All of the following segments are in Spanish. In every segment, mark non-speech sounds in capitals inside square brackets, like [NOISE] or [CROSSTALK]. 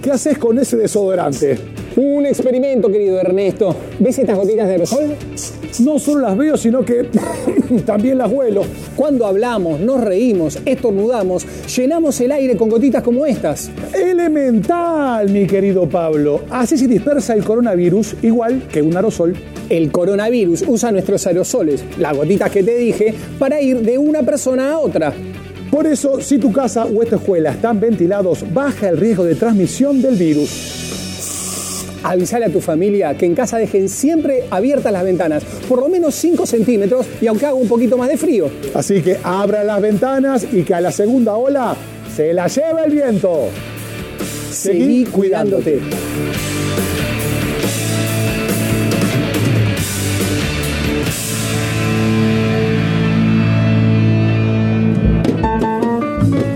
¿qué haces con ese desodorante? Un experimento, querido Ernesto. ¿Ves estas gotitas de aerosol? No solo las veo, sino que [LAUGHS] también las huelo. Cuando hablamos, nos reímos, estornudamos, llenamos el aire con gotitas como estas. Elemental, mi querido Pablo. Así se dispersa el coronavirus igual que un aerosol. El coronavirus usa nuestros aerosoles, las gotitas que te dije, para ir de una persona a otra. Por eso, si tu casa o esta escuela están ventilados, baja el riesgo de transmisión del virus. Avisale a tu familia que en casa dejen siempre abiertas las ventanas, por lo menos 5 centímetros y aunque haga un poquito más de frío. Así que abra las ventanas y que a la segunda ola se la lleve el viento. Seguí cuidándote.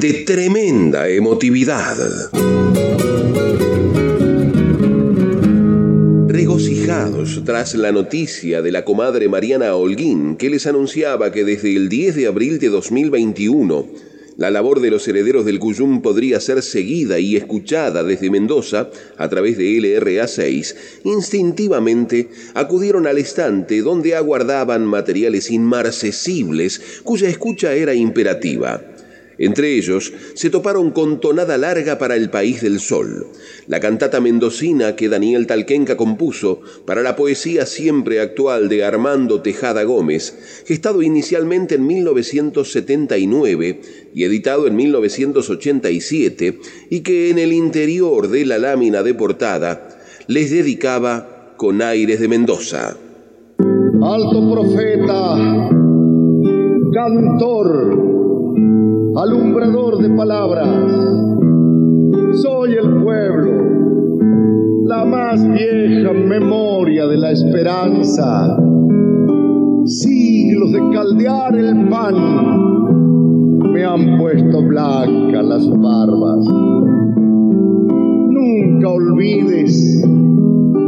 de tremenda emotividad. Regocijados tras la noticia de la comadre Mariana Holguín que les anunciaba que desde el 10 de abril de 2021 la labor de los herederos del Cuyum podría ser seguida y escuchada desde Mendoza a través de LRA 6, instintivamente acudieron al estante donde aguardaban materiales inmarcesibles cuya escucha era imperativa. Entre ellos se toparon con Tonada Larga para el País del Sol, la cantata mendocina que Daniel Talquenca compuso para la poesía siempre actual de Armando Tejada Gómez, gestado inicialmente en 1979 y editado en 1987, y que en el interior de la lámina de portada les dedicaba con aires de Mendoza. Alto profeta, cantor, alumbrador de palabras. Soy el pueblo, la más vieja memoria de la esperanza. Siglos de caldear el pan me han puesto blancas las barbas. Nunca olvides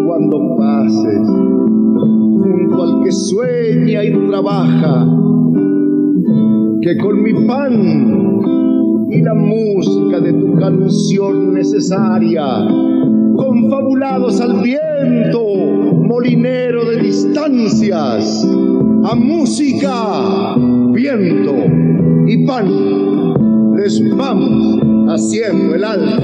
cuando pases junto al que sueña y trabaja que con mi pan y la música de tu canción necesaria, confabulados al viento, molinero de distancias, a música, viento y pan, les vamos haciendo el alma.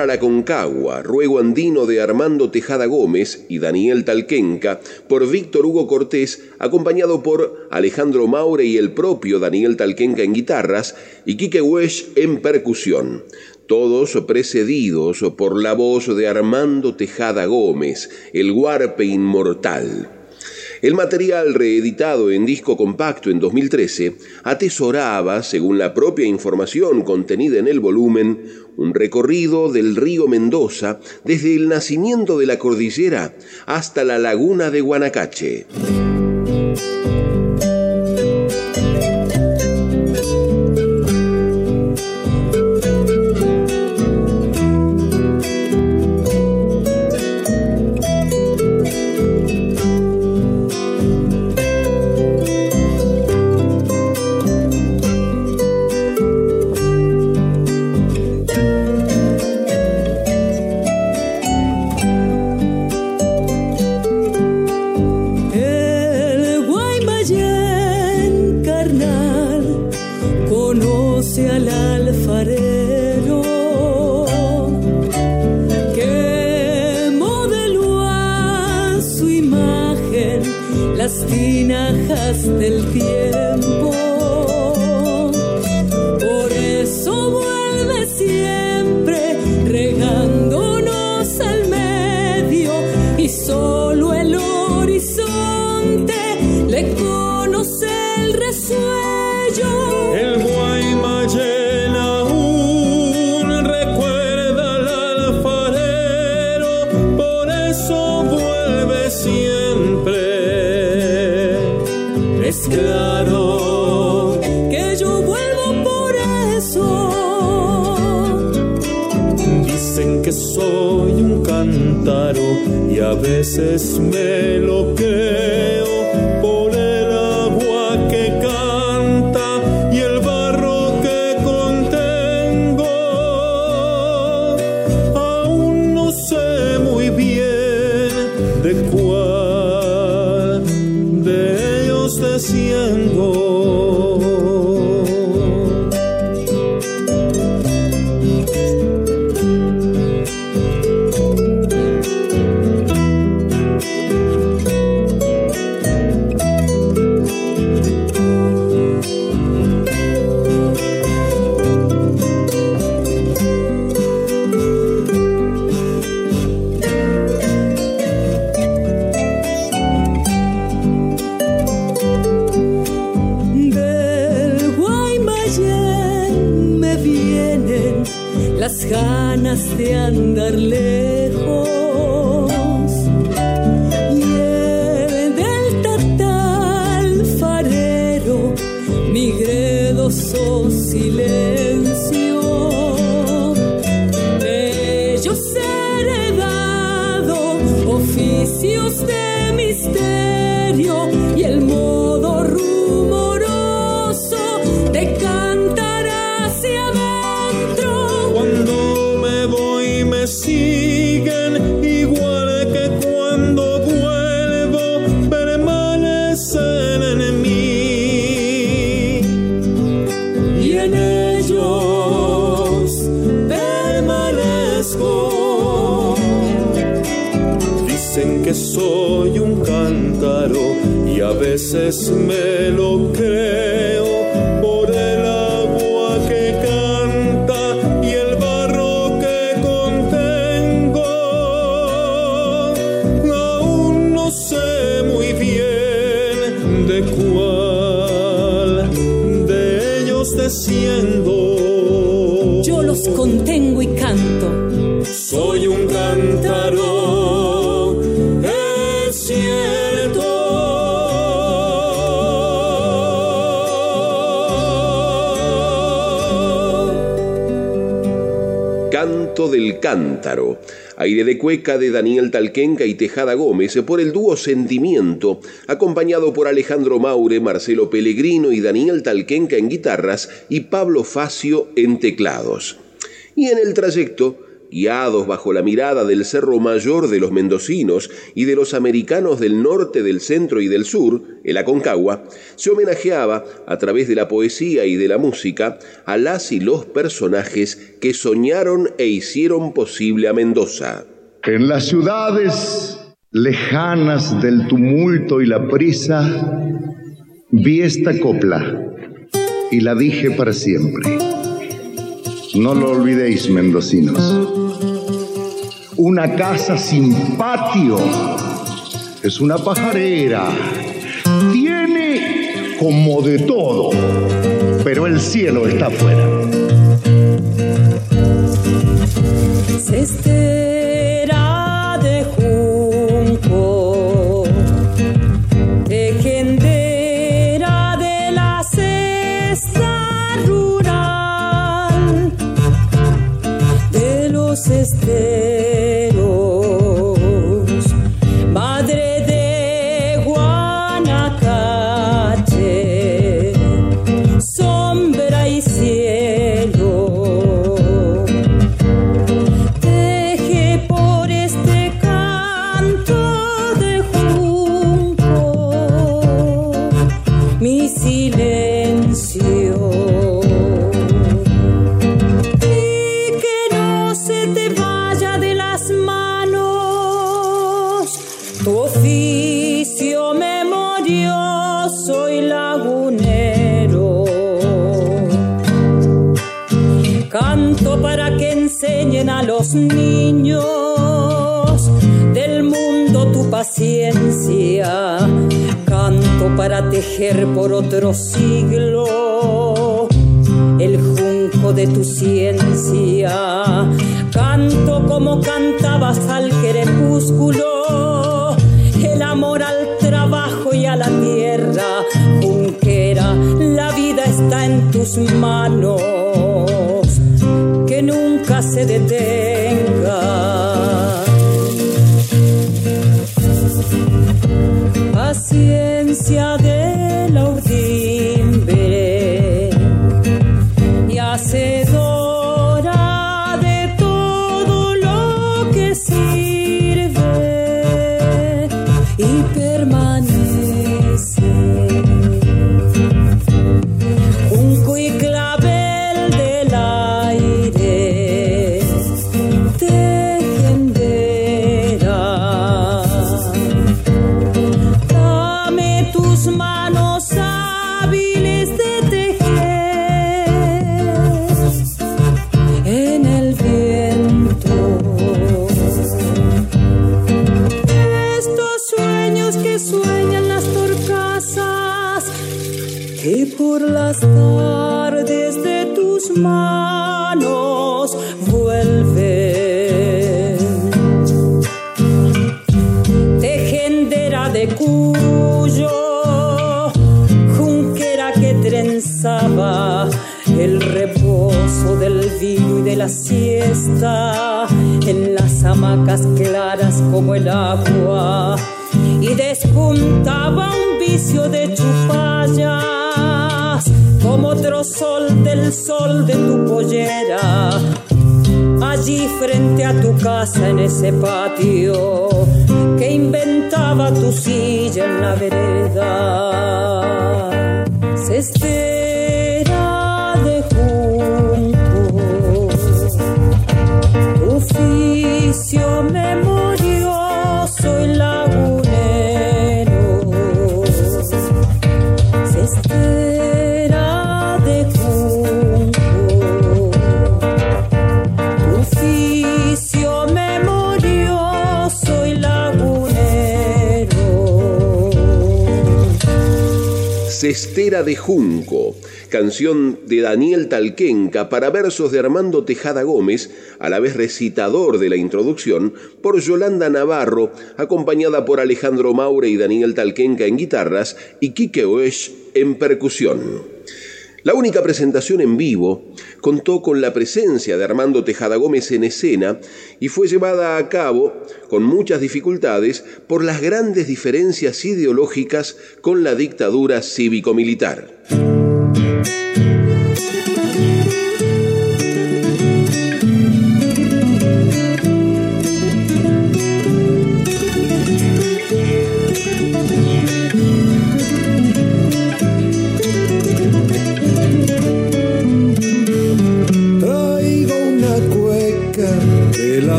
A la Concagua, Ruego Andino de Armando Tejada Gómez y Daniel Talquenca, por Víctor Hugo Cortés, acompañado por Alejandro Maure y el propio Daniel Talquenca en guitarras y Quique Wesh en percusión. Todos precedidos por la voz de Armando Tejada Gómez, el guarpe inmortal. El material reeditado en disco compacto en 2013 atesoraba, según la propia información contenida en el volumen, un recorrido del río Mendoza desde el nacimiento de la cordillera hasta la laguna de Guanacache. Cueca de Daniel Talquenca y Tejada Gómez por el dúo Sentimiento, acompañado por Alejandro Maure, Marcelo Pellegrino y Daniel Talquenca en guitarras y Pablo Facio en teclados. Y en el trayecto, guiados bajo la mirada del Cerro Mayor de los mendocinos y de los americanos del norte, del centro y del sur, el Aconcagua, se homenajeaba, a través de la poesía y de la música, a las y los personajes que soñaron e hicieron posible a Mendoza. En las ciudades lejanas del tumulto y la prisa, vi esta copla y la dije para siempre. No lo olvidéis, mendocinos. Una casa sin patio es una pajarera. Tiene como de todo, pero el cielo está afuera. Cestera niños del mundo tu paciencia. Canto para tejer por otro siglo el junco de tu ciencia. Canto como cantabas al crepúsculo, el amor al trabajo y a la tierra. Junquera, la vida está en tus manos, que nunca se detenga. De tu pollera allí frente a tu casa en ese patio que inventaba tu silla en la vereda. Cestera de Junco, canción de Daniel Talquenca para versos de Armando Tejada Gómez, a la vez recitador de la introducción, por Yolanda Navarro, acompañada por Alejandro Maure y Daniel Talquenca en guitarras y Quique Oesch en percusión. La única presentación en vivo contó con la presencia de Armando Tejada Gómez en escena y fue llevada a cabo con muchas dificultades por las grandes diferencias ideológicas con la dictadura cívico-militar.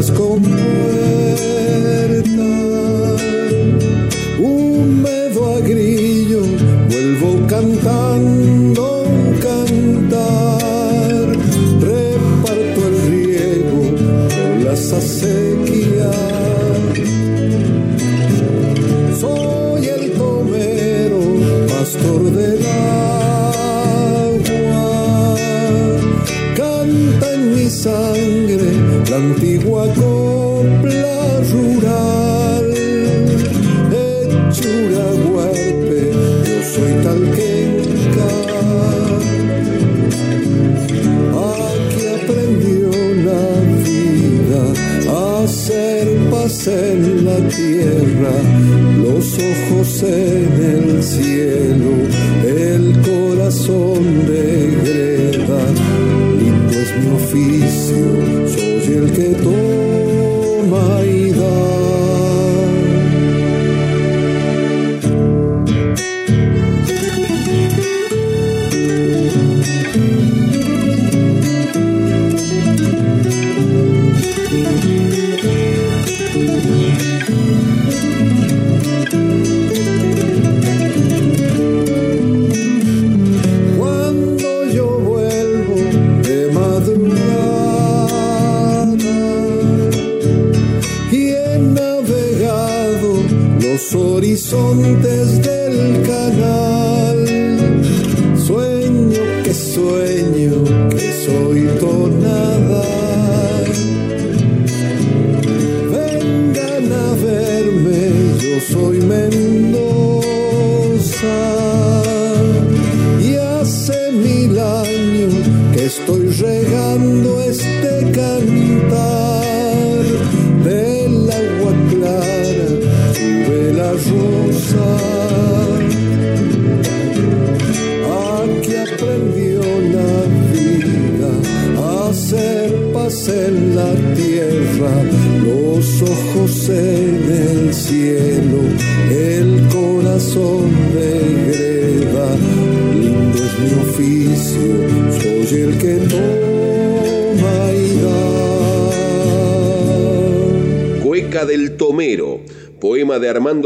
Let's go. En el cielo, el corazón de lindo es mi oficio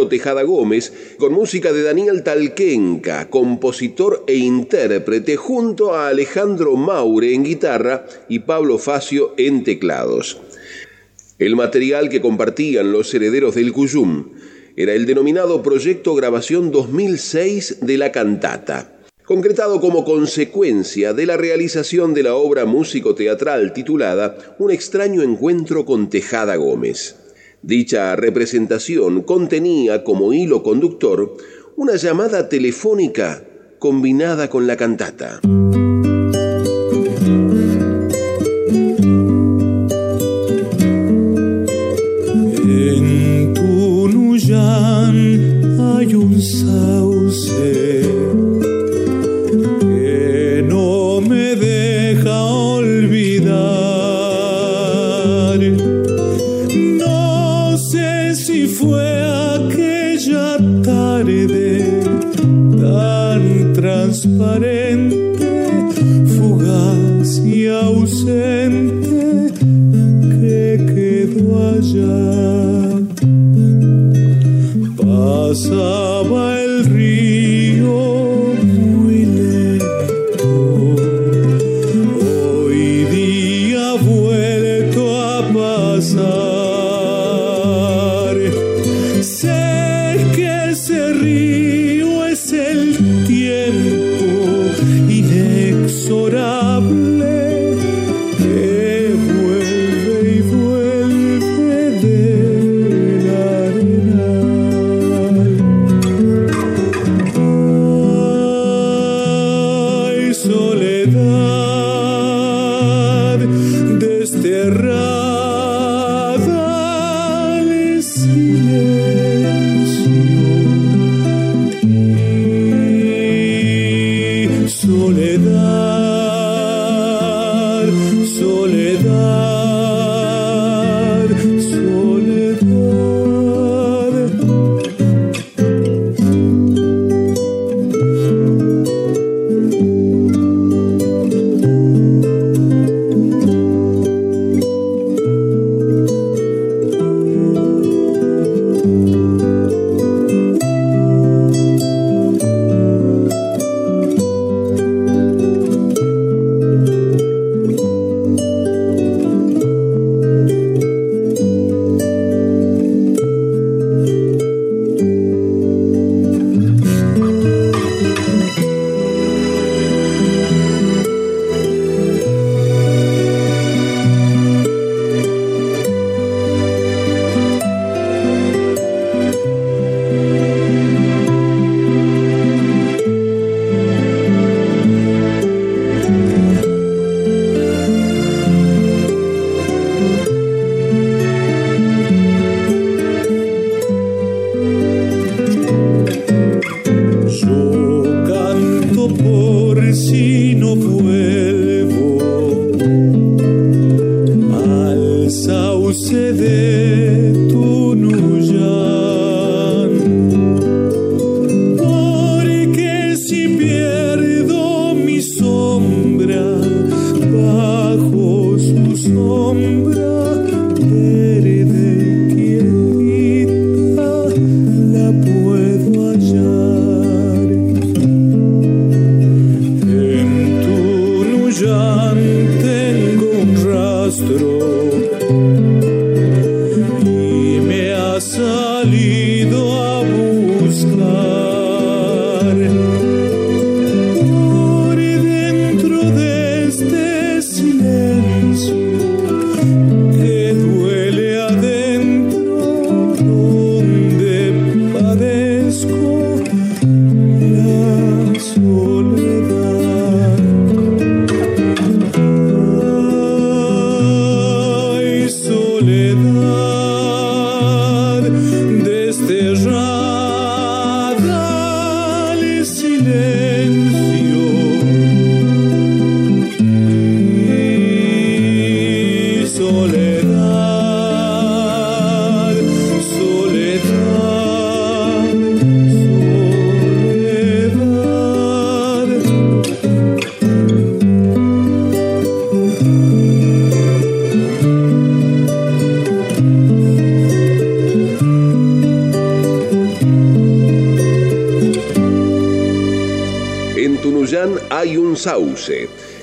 Tejada Gómez, con música de Daniel Talquenca, compositor e intérprete, junto a Alejandro Maure en guitarra y Pablo Facio en teclados. El material que compartían los herederos del Cuyum era el denominado Proyecto Grabación 2006 de la cantata, concretado como consecuencia de la realización de la obra músico-teatral titulada Un extraño encuentro con Tejada Gómez. Dicha representación contenía como hilo conductor una llamada telefónica combinada con la cantata. Sé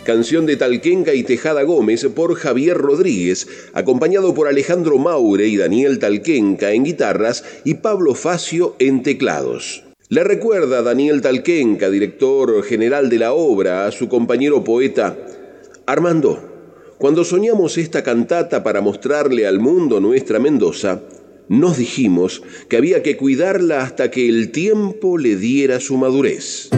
Canción de Talquenca y Tejada Gómez por Javier Rodríguez, acompañado por Alejandro Maure y Daniel Talquenca en guitarras y Pablo Facio en teclados. Le recuerda Daniel Talquenca, director general de la obra, a su compañero poeta Armando. Cuando soñamos esta cantata para mostrarle al mundo nuestra Mendoza, nos dijimos que había que cuidarla hasta que el tiempo le diera su madurez.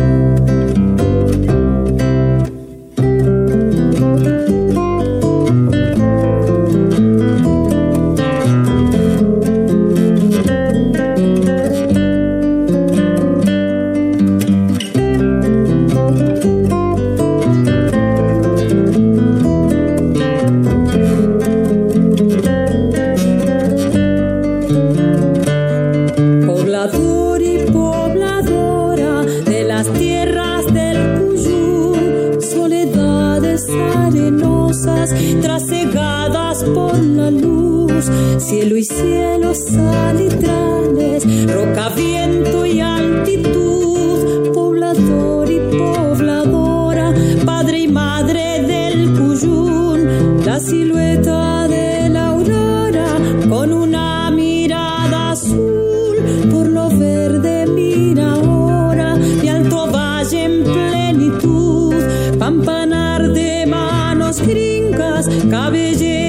Gringas cabellera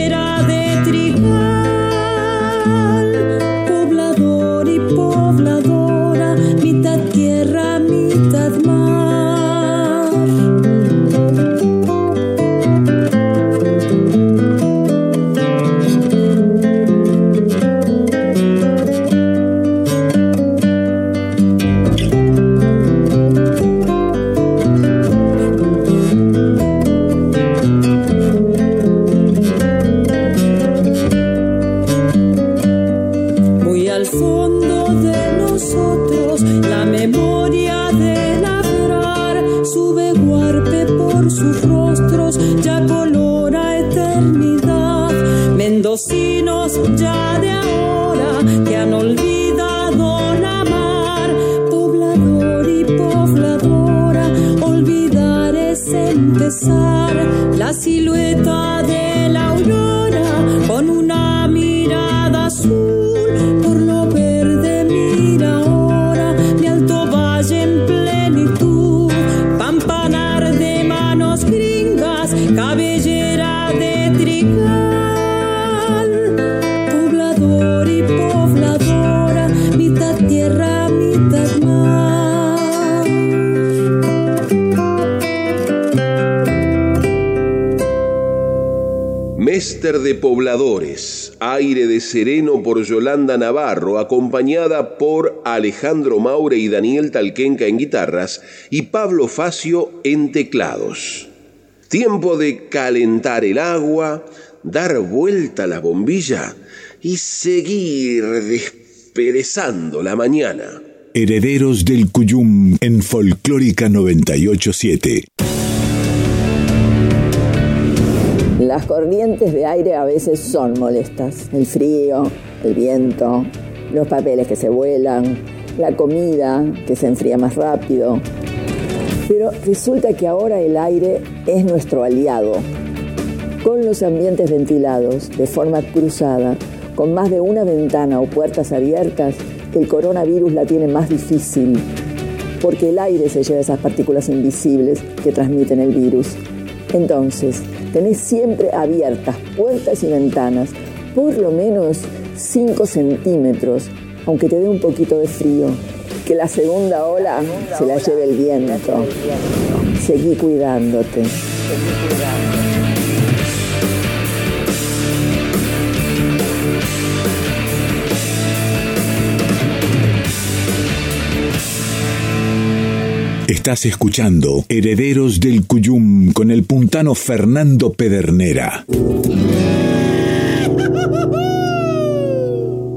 De Pobladores, aire de sereno por Yolanda Navarro, acompañada por Alejandro Maure y Daniel Talquenca en guitarras y Pablo Facio en teclados. Tiempo de calentar el agua, dar vuelta la bombilla y seguir desperezando la mañana. Herederos del Cuyum en Folclórica 987. Las corrientes de aire a veces son molestas. El frío, el viento, los papeles que se vuelan, la comida que se enfría más rápido. Pero resulta que ahora el aire es nuestro aliado. Con los ambientes ventilados de forma cruzada, con más de una ventana o puertas abiertas, el coronavirus la tiene más difícil, porque el aire se lleva esas partículas invisibles que transmiten el virus. Entonces, tenés siempre abiertas puertas y ventanas, por lo menos 5 centímetros, aunque te dé un poquito de frío. Que la segunda ola se la lleve el viento. Seguí cuidándote. Estás escuchando Herederos del Cuyum con el puntano Fernando Pedernera.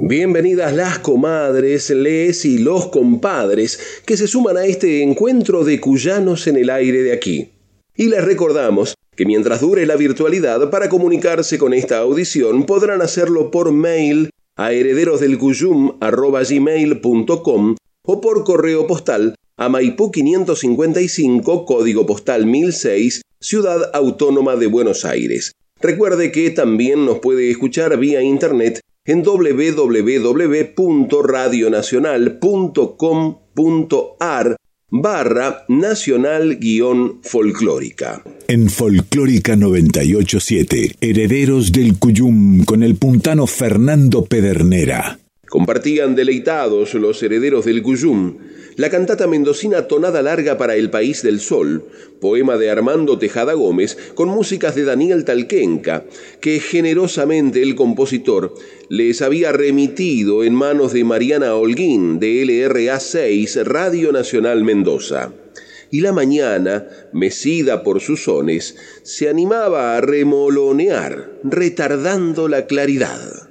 Bienvenidas las comadres, les y los compadres que se suman a este encuentro de cuyanos en el aire de aquí. Y les recordamos que mientras dure la virtualidad, para comunicarse con esta audición podrán hacerlo por mail a herederosdelcuyum.com o por correo postal a Maipú 555, código postal 1006, Ciudad Autónoma de Buenos Aires. Recuerde que también nos puede escuchar vía internet en www.radionacional.com.ar barra nacional guion folclórica. En Folclórica 987, Herederos del Cuyum con el puntano Fernando Pedernera. Compartían deleitados los herederos del Cuyum la cantata mendocina Tonada Larga para el País del Sol, poema de Armando Tejada Gómez, con músicas de Daniel Talquenca, que generosamente el compositor les había remitido en manos de Mariana Holguín, de LRA 6, Radio Nacional Mendoza. Y la mañana, mecida por sus sones, se animaba a remolonear, retardando la claridad.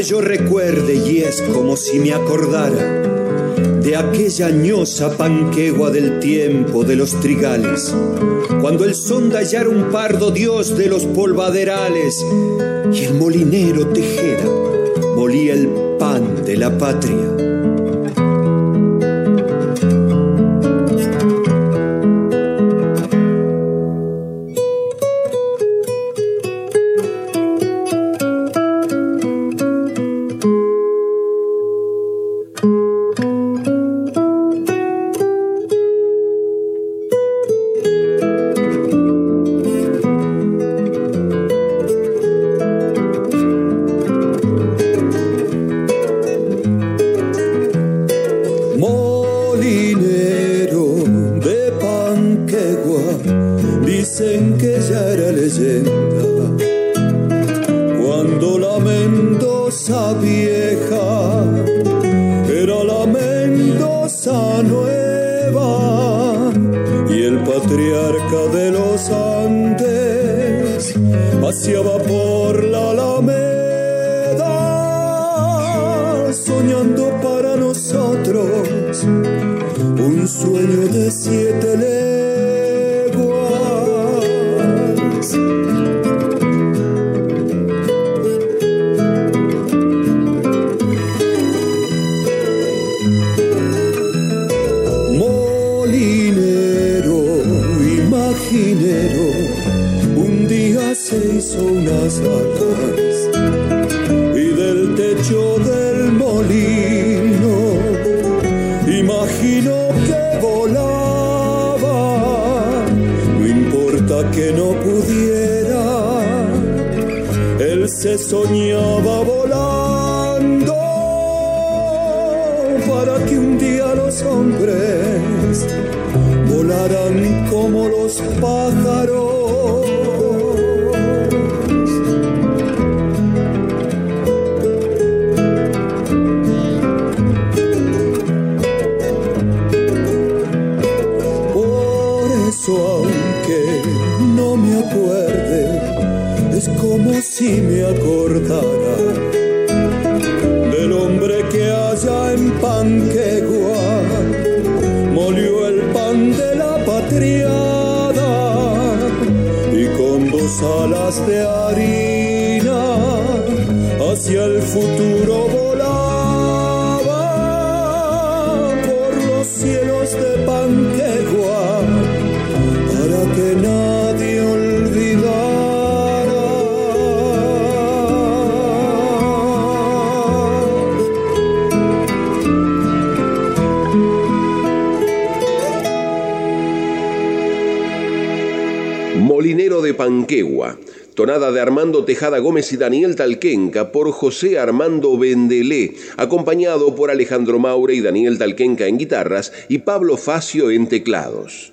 Que yo recuerde y es como si me acordara de aquella añosa panquegua del tiempo de los trigales, cuando el sonda ya era un pardo dios de los polvaderales y el molinero Tejera molía el pan de la patria soñaba volando para que un día los hombres volaran como los pájaros. De Armando Tejada Gómez y Daniel Talquenca por José Armando Vendelé, acompañado por Alejandro Maure y Daniel Talquenca en guitarras y Pablo Facio en teclados.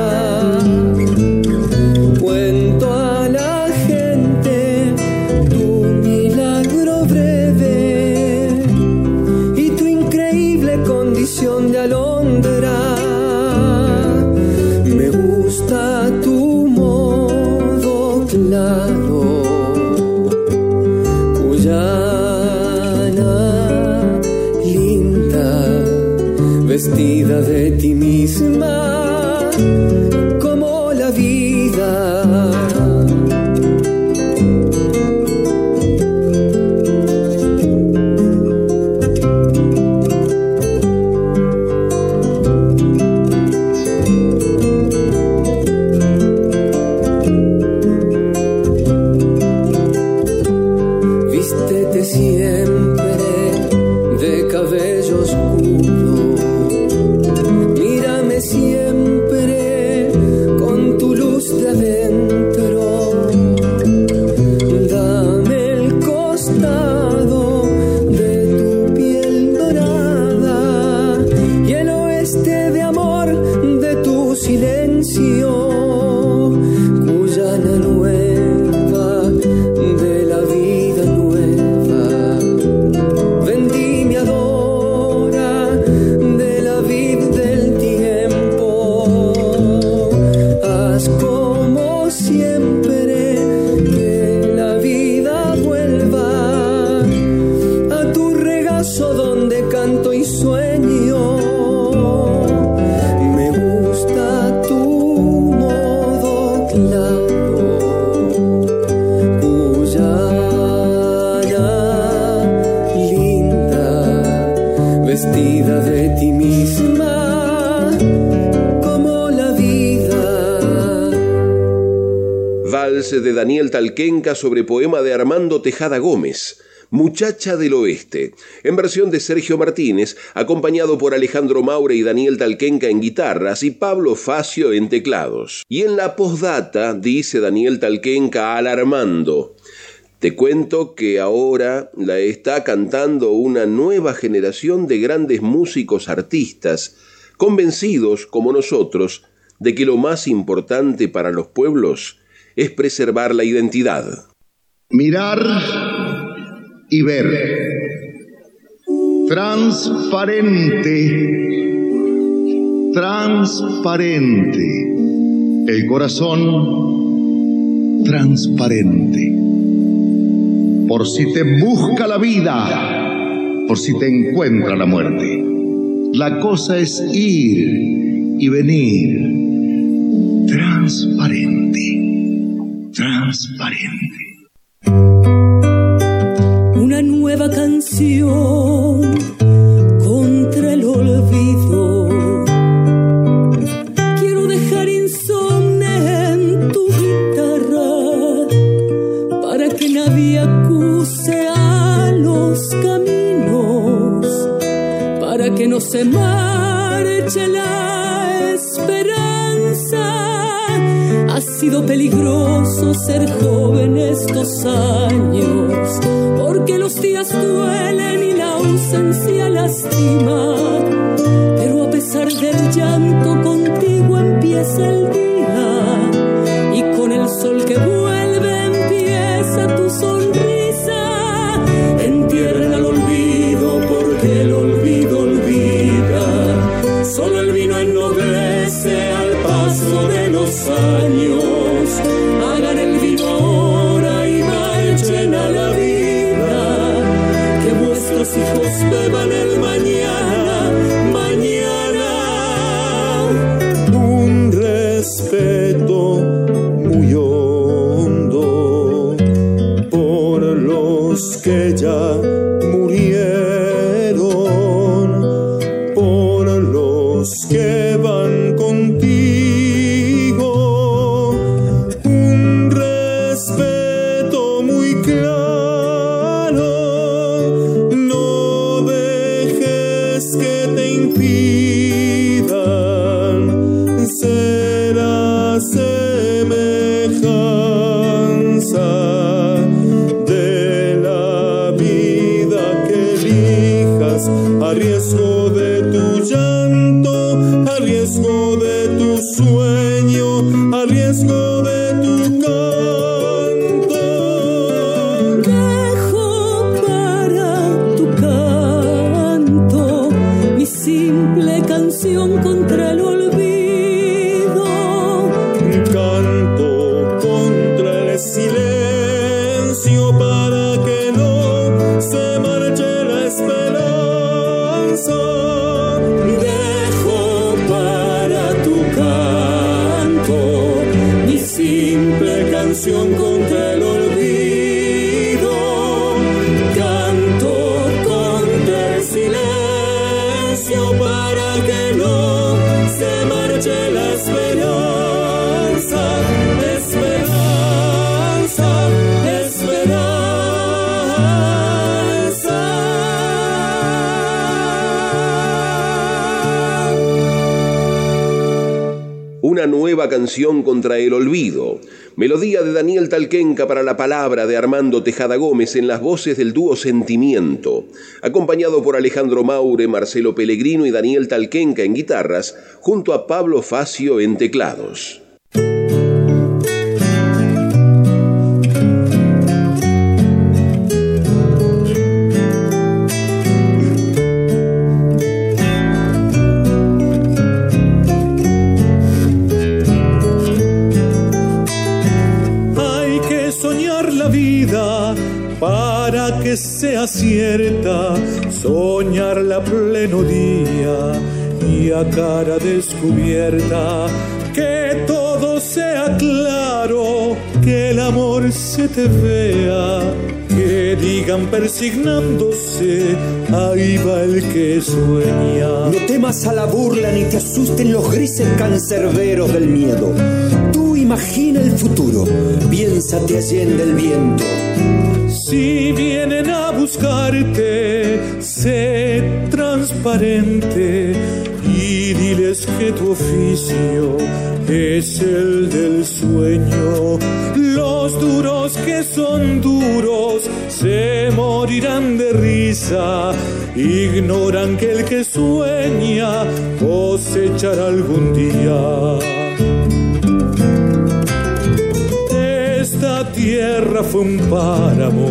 partida de ti misma. Daniel Talquenca sobre poema de Armando Tejada Gómez, Muchacha del Oeste, en versión de Sergio Martínez, acompañado por Alejandro Maure y Daniel Talquenca en guitarras y Pablo Facio en teclados. Y en la postdata dice Daniel Talquenca al Armando, te cuento que ahora la está cantando una nueva generación de grandes músicos artistas, convencidos, como nosotros, de que lo más importante para los pueblos es preservar la identidad. Mirar y ver. Transparente. Transparente. El corazón transparente. Por si te busca la vida, por si te encuentra la muerte. La cosa es ir y venir transparente una nueva canción contra el olvido. Quiero dejar insomne en tu guitarra para que nadie acuse a los caminos, para que no se marche la sido peligroso ser joven estos años, porque los días duelen y la ausencia lastima. Nueva canción contra el olvido. Melodía de Daniel Talquenca para la palabra de Armando Tejada Gómez en las voces del dúo Sentimiento. Acompañado por Alejandro Maure, Marcelo Pellegrino y Daniel Talquenca en guitarras, junto a Pablo Facio en teclados. Y a cara descubierta, que todo sea claro, que el amor se te vea, que digan persignándose, ahí va el que sueña. No temas a la burla ni te asusten los grises cancerberos del miedo. Tú imagina el futuro, piénsate allende el viento. Si vienen a buscarte, sé transparente diles que tu oficio es el del sueño. Los duros que son duros se morirán de risa. Ignoran que el que sueña cosechará algún día. Esta tierra fue un páramo,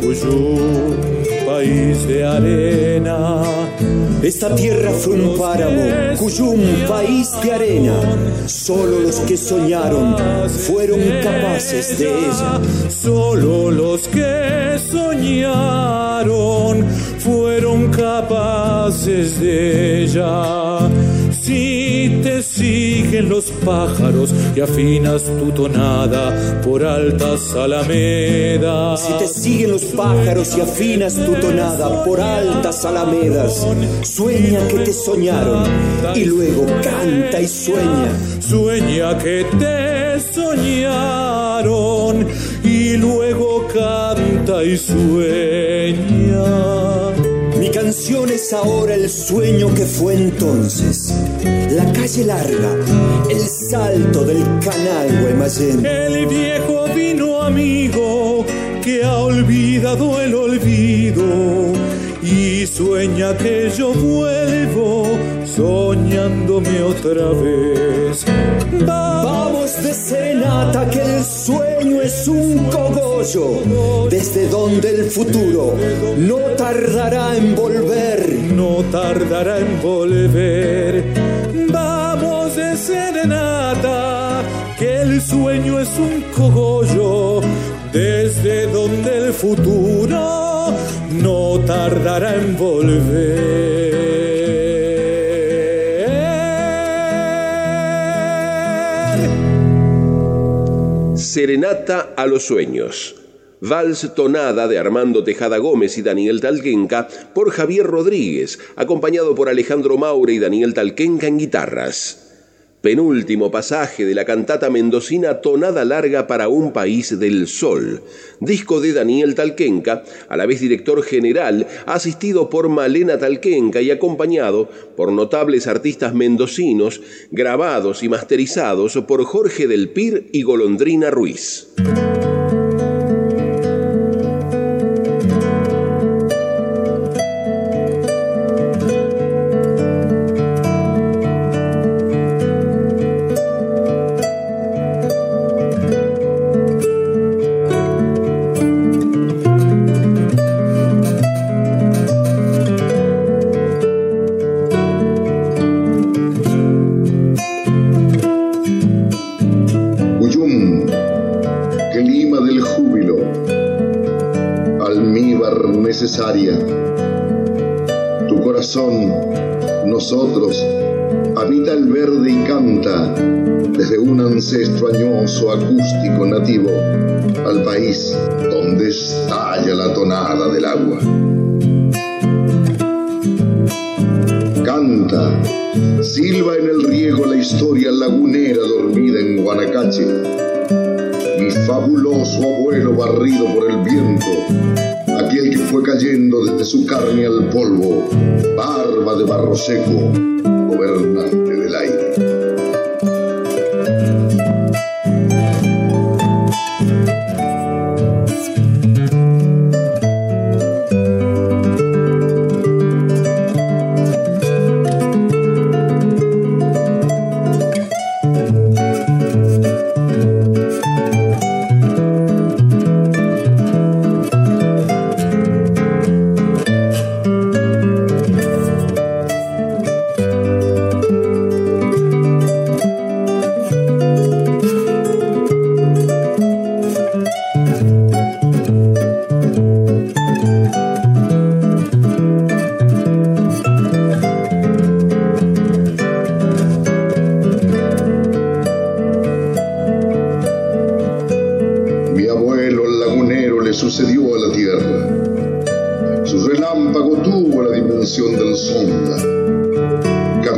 cuyo país de arena. Esta tierra fue un páramo, cuyo un país de arena. Solo los que soñaron fueron capaces de ella. Solo los que soñaron fueron capaces de ella. Si te siguen los pájaros y afinas tu tonada por altas alamedas. Si te siguen los pájaros y afinas tu tonada por altas alamedas, sueña que te soñaron y luego canta y sueña. Sueña que te soñaron y luego canta y sueña. Mi canción es ahora el sueño que fue entonces. La calle larga, el salto del canal Guaymallén. El viejo vino amigo que ha olvidado el olvido y sueña que yo vuelvo soñándome otra vez. De serenata que el sueño es un cogollo desde donde el futuro no tardará en volver. No tardará en volver. Vamos de serenata que el sueño es un cogollo desde donde el futuro no tardará en volver. Serenata a los sueños. Vals Tonada de Armando Tejada Gómez y Daniel Talquenca por Javier Rodríguez, acompañado por Alejandro Maure y Daniel Talquenca en guitarras. Penúltimo pasaje de la cantata mendocina Tonada Larga para un País del Sol, disco de Daniel Talquenca, a la vez director general, asistido por Malena Talquenca y acompañado por notables artistas mendocinos, grabados y masterizados por Jorge del Pir y Golondrina Ruiz. Seco,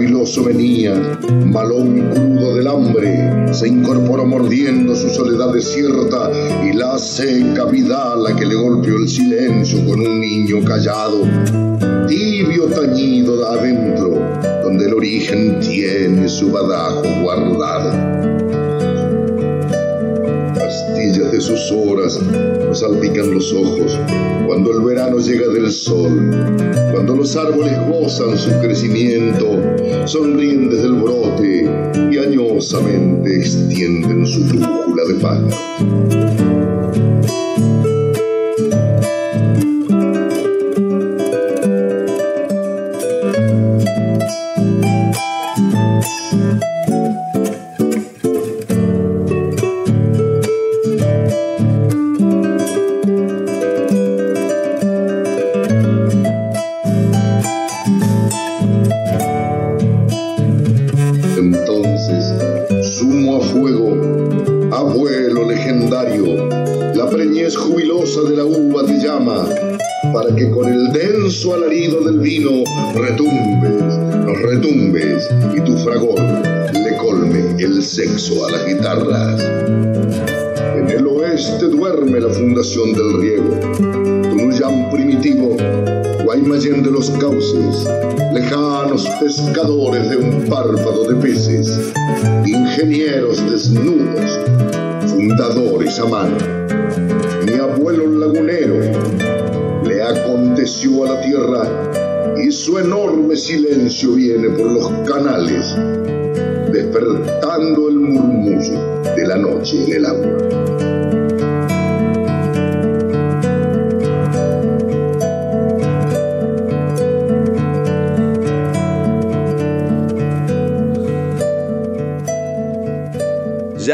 Caviloso venía, malón crudo del hambre, se incorporó mordiendo su soledad desierta y la seca vida a la que le golpeó el silencio con un niño callado, tibio tañido de adentro, donde el origen tiene su badajo guardado sus horas nos salpican los ojos cuando el verano llega del sol, cuando los árboles gozan su crecimiento, sonríen desde el brote y añosamente extienden su brújula de pájaro.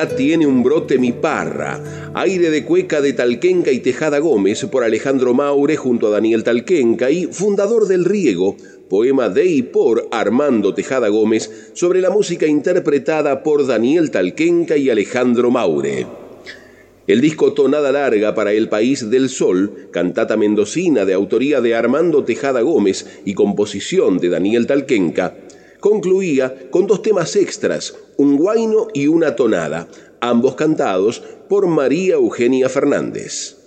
Tiene un brote mi parra. Aire de cueca de Talquenca y Tejada Gómez por Alejandro Maure junto a Daniel Talquenca y Fundador del Riego, poema de y por Armando Tejada Gómez sobre la música interpretada por Daniel Talquenca y Alejandro Maure. El disco Tonada Larga para el País del Sol, cantata mendocina de autoría de Armando Tejada Gómez y composición de Daniel Talquenca, concluía con dos temas extras, un guaino y una tonada, ambos cantados por María Eugenia Fernández.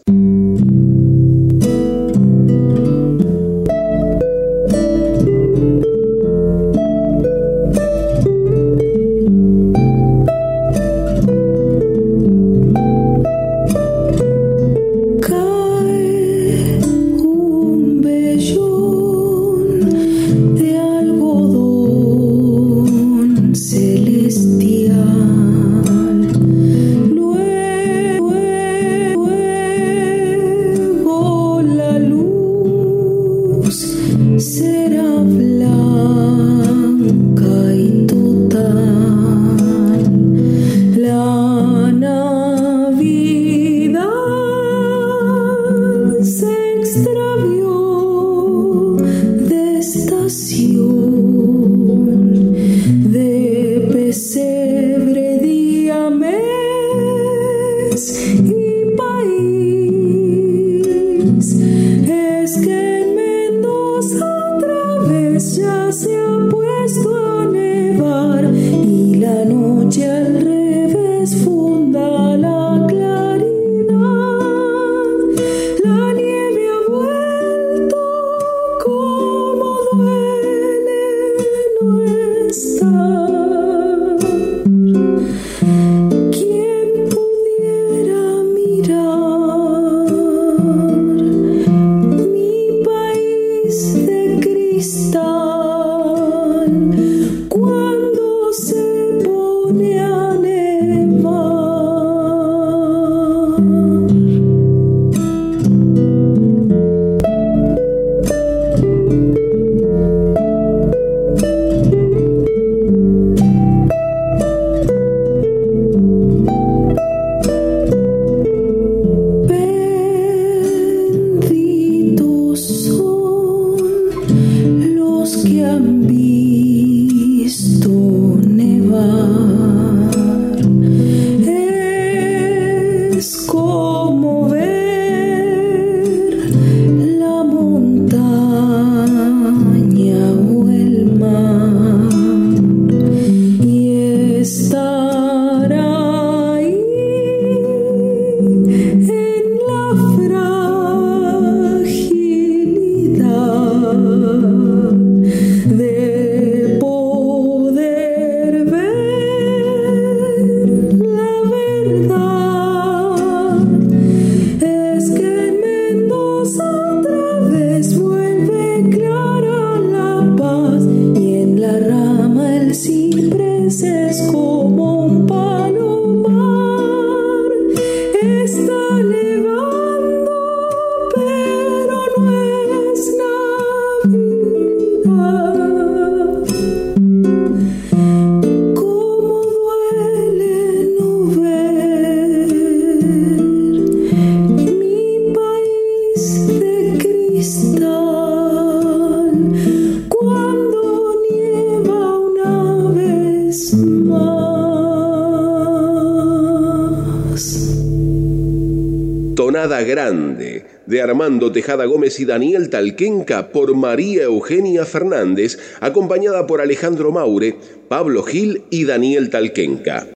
Armando Tejada Gómez y Daniel Talquenca por María Eugenia Fernández, acompañada por Alejandro Maure, Pablo Gil y Daniel Talquenca.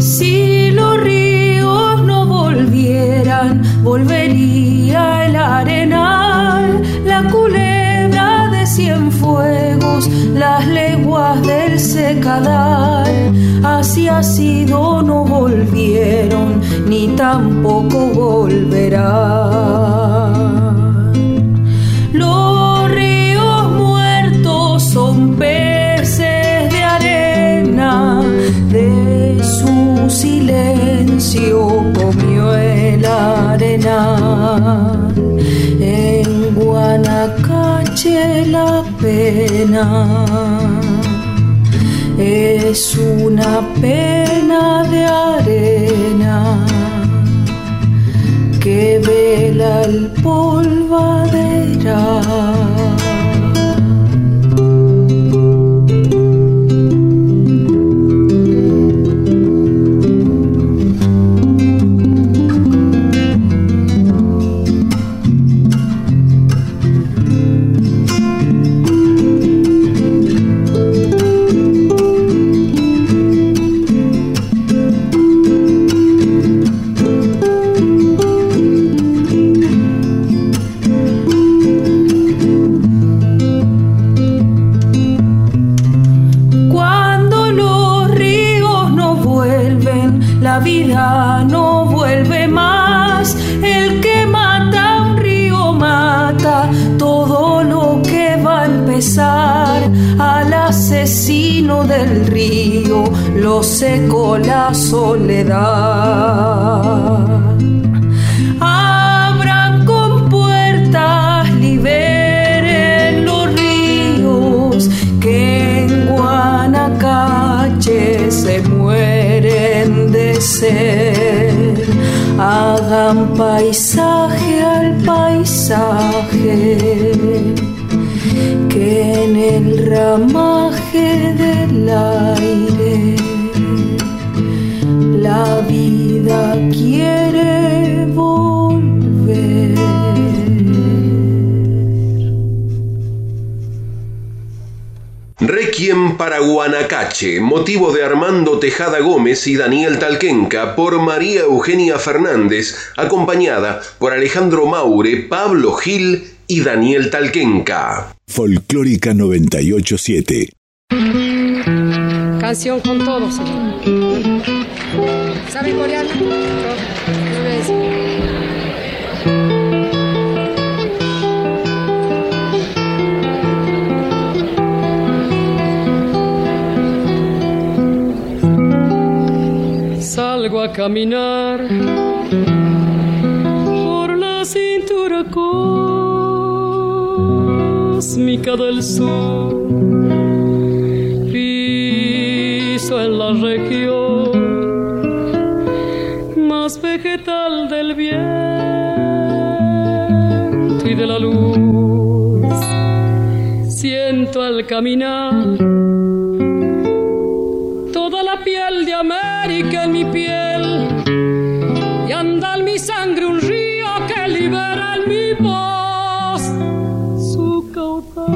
Si los ríos no volvieran, volvería el arenal, la culebra de cien fuegos, las leguas del secadar así ha sido, no volvieron, ni tampoco volverán. Los ríos muertos son peces de arena, de su silencio comió el arena. En Guanacache la pena es una pena de arena que vela el polvadera. Lo secó la soledad. Abran compuertas, liberen los ríos que en Guanacache se mueren de sed. Hagan paisaje al paisaje que en el ramaje del aire vida quiere volver. Requiem para Guanacache, motivo de Armando Tejada Gómez y Daniel Talquenca por María Eugenia Fernández, acompañada por Alejandro Maure, Pablo Gil y Daniel Talquenca. Folclórica 987. Canción con todos. ¿Saben coreano? Salgo a caminar por la cintura cósmica del sur. Piso en la región de la luz. Siento al caminar toda la piel de América en mi piel y anda en mi sangre un río que libera en mi voz su caudal.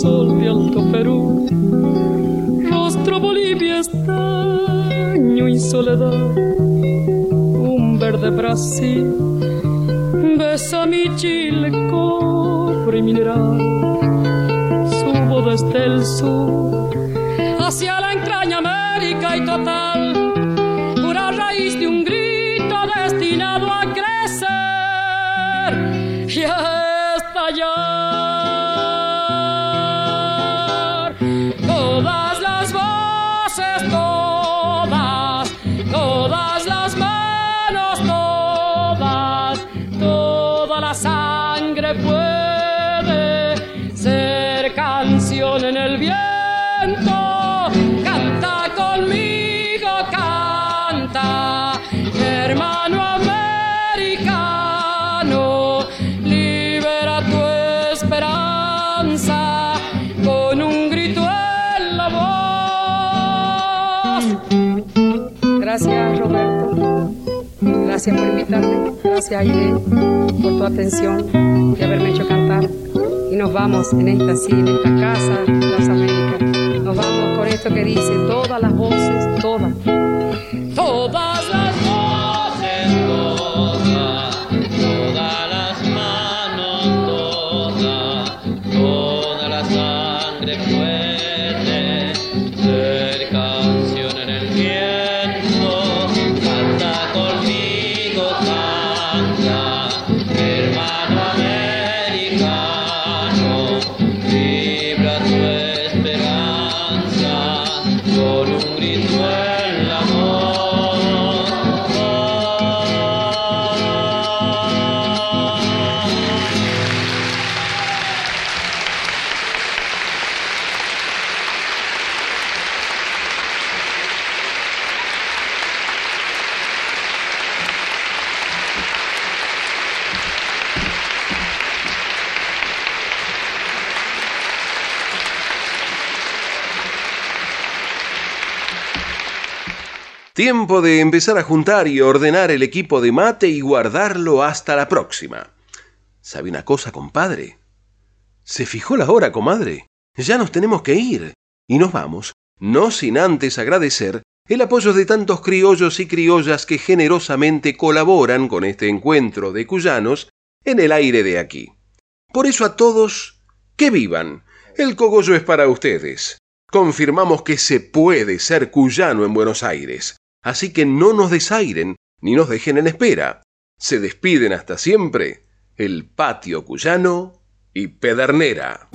Sol de Alto Perú, rostro Bolivia estaño y soledad, un verde Brasil, besa mi Chile, cobre y mineral. Subo desde el sur hacia la entraña América y total, pura raíz de un grito destinado a crecer. Y a estallar. Gracias por invitarme. Gracias, Aide, por tu atención y haberme hecho cantar. Y nos vamos en esta, sí, en esta casa de las Américas. Nos vamos con esto que dice todas las voces, todas. Todas las Tiempo de empezar a juntar y ordenar el equipo de mate y guardarlo hasta la próxima. ¿Sabe una cosa, compadre? ¿Se fijó la hora, comadre? Ya nos tenemos que ir. Y nos vamos, no sin antes agradecer el apoyo de tantos criollos y criollas que generosamente colaboran con este encuentro de cuyanos en el aire de aquí. Por eso a todos, que vivan. El cogollo es para ustedes. Confirmamos que se puede ser cuyano en Buenos Aires. Así que no nos desairen ni nos dejen en espera. Se despiden hasta siempre el patio cuyano y Pedernera.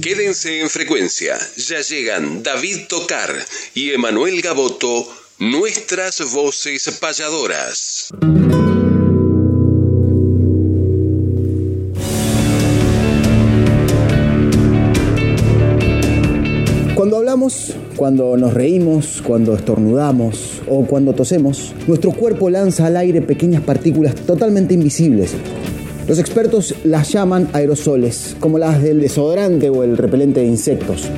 Quédense en frecuencia, ya llegan David Tocar y Emanuel Gaboto, nuestras voces payadoras. Cuando nos reímos, cuando estornudamos o cuando tosemos, nuestro cuerpo lanza al aire pequeñas partículas totalmente invisibles. Los expertos las llaman aerosoles, como las del desodorante o el repelente de insectos.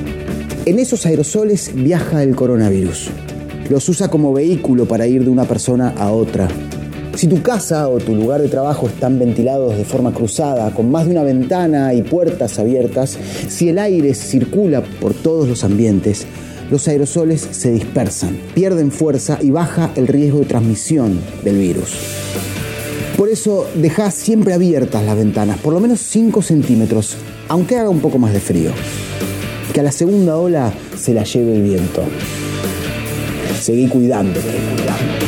En esos aerosoles viaja el coronavirus. Los usa como vehículo para ir de una persona a otra, si tu casa o tu lugar de trabajo están ventilados de forma cruzada, con más de una ventana y puertas abiertas, si el aire circula por todos los ambientes, los aerosoles se dispersan, pierden fuerza y baja el riesgo de transmisión del virus. Por eso deja siempre abiertas las ventanas, por lo menos 5 centímetros, aunque haga un poco más de frío. Que a la segunda ola se la lleve el viento. Seguí cuidándote, cuidándote.